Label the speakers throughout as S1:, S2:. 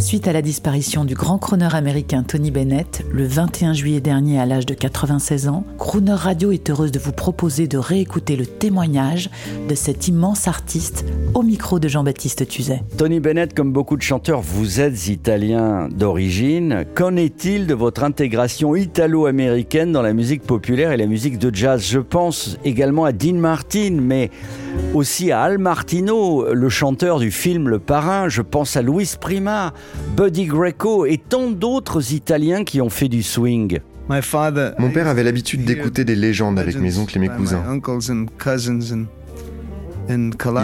S1: Suite à la disparition du grand crooner américain Tony Bennett, le 21 juillet dernier à l'âge de 96 ans, Crooner Radio est heureuse de vous proposer de réécouter le témoignage de cet immense artiste au micro de Jean-Baptiste Tuzet.
S2: Tony Bennett, comme beaucoup de chanteurs, vous êtes italien d'origine. Qu'en est-il de votre intégration italo-américaine dans la musique populaire et la musique de jazz? Je pense également à Dean Martin, mais aussi à Al Martino, le chanteur du film Le Parrain. Je pense à Luis Prima, Buddy Greco et tant d'autres Italiens qui ont fait du swing.
S3: Mon père avait l'habitude d'écouter des légendes avec mes oncles et mes cousins.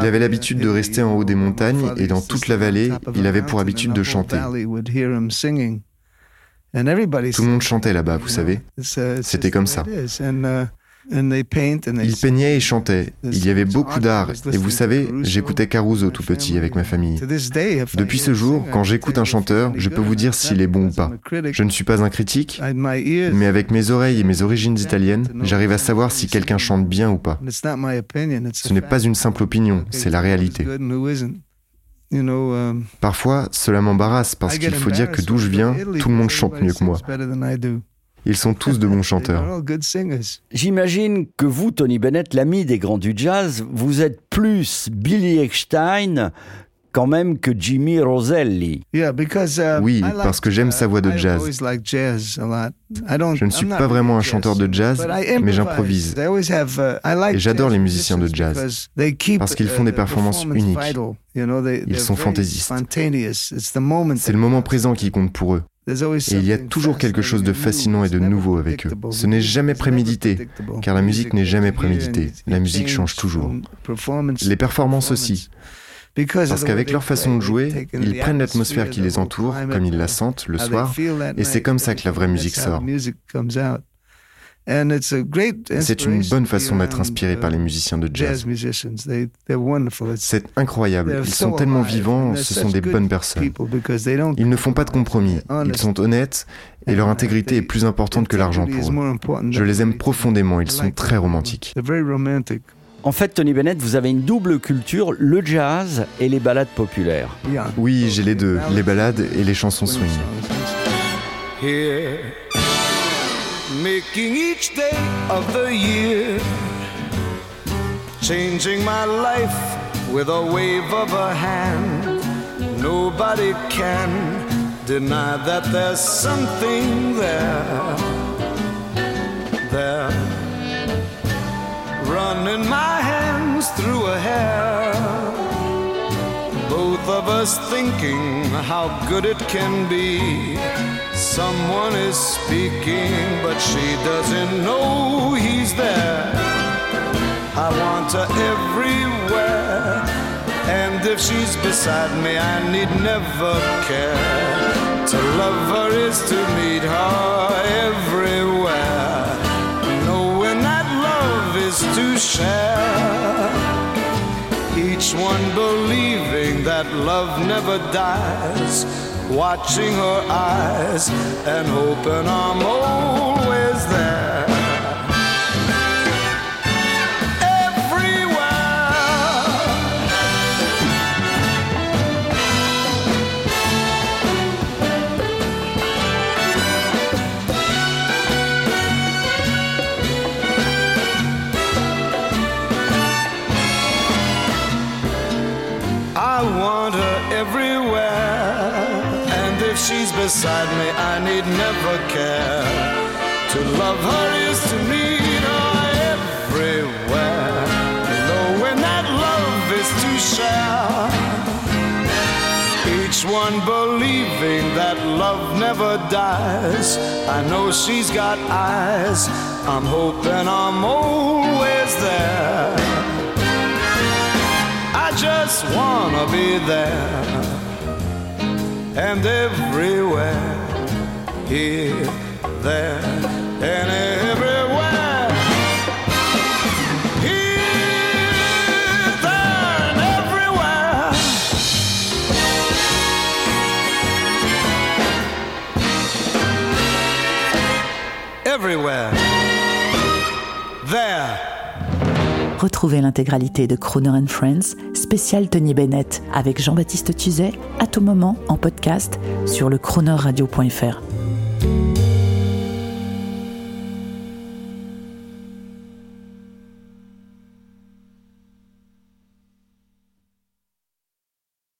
S3: Il avait l'habitude de rester en haut des montagnes et dans toute la vallée, il avait pour habitude de chanter. Tout le monde chantait là-bas, vous savez. C'était comme ça. Il peignait et chantait. Il y avait beaucoup d'art. Et vous savez, j'écoutais Caruso tout petit avec ma famille. Depuis ce jour, quand j'écoute un chanteur, je peux vous dire s'il est bon ou pas. Je ne suis pas un critique, mais avec mes oreilles et mes origines italiennes, j'arrive à savoir si quelqu'un chante bien ou pas. Ce n'est pas une simple opinion, c'est la réalité. Parfois, cela m'embarrasse parce qu'il faut dire que d'où je viens, tout le monde chante mieux que moi. Ils sont tous de bons chanteurs.
S2: J'imagine que vous, Tony Bennett, l'ami des grands du jazz, vous êtes plus Billy Eckstein quand même que Jimmy Roselli.
S3: Oui, parce que j'aime sa voix de jazz. Je ne suis pas vraiment un chanteur de jazz, mais j'improvise. Et j'adore les musiciens de jazz, parce qu'ils font des performances uniques. Ils sont fantaisistes. C'est le moment présent qui compte pour eux. Et il y a toujours quelque chose de fascinant et de nouveau avec eux. Ce n'est jamais prémédité, car la musique n'est jamais préméditée. La musique change toujours. Les performances aussi. Parce qu'avec leur façon de jouer, ils prennent l'atmosphère qui les entoure, comme ils la sentent le soir, et c'est comme ça que la vraie musique sort. C'est une bonne façon d'être inspiré par les musiciens de jazz. C'est incroyable. Ils sont tellement vivants, ce sont des bonnes personnes. Ils ne font pas de compromis. Ils sont honnêtes et leur intégrité est plus importante que l'argent pour eux. Je les aime profondément. Ils sont très romantiques.
S2: En fait, Tony Bennett, vous avez une double culture, le jazz et les ballades populaires.
S3: Oui, j'ai les deux, les ballades et les chansons swing.
S4: Making each day of the year, changing my life with a wave of a hand. Nobody can deny that there's something there. There, running my hands through her hair. Both of us thinking how good it can be Someone is speaking, but she doesn't know he's there. I want her everywhere, and if she's beside me, I need never care. To love her is to meet her everywhere, knowing that love is to share. Each one believing that love never dies watching her eyes and hoping I'm always there. If she's beside me, I need never care. To love her is to meet her everywhere. Knowing that love is to share. Each one believing that love never dies. I know she's got eyes. I'm hoping I'm always there. I just wanna be there and everywhere, here, there, and everywhere. Here, there, and everywhere. Everywhere. There.
S1: Retrouvez l'intégralité de Crooner and Friends, spécial Tony Bennett, avec Jean-Baptiste Tuzet, à tout moment en podcast sur le chroneurradio.fr.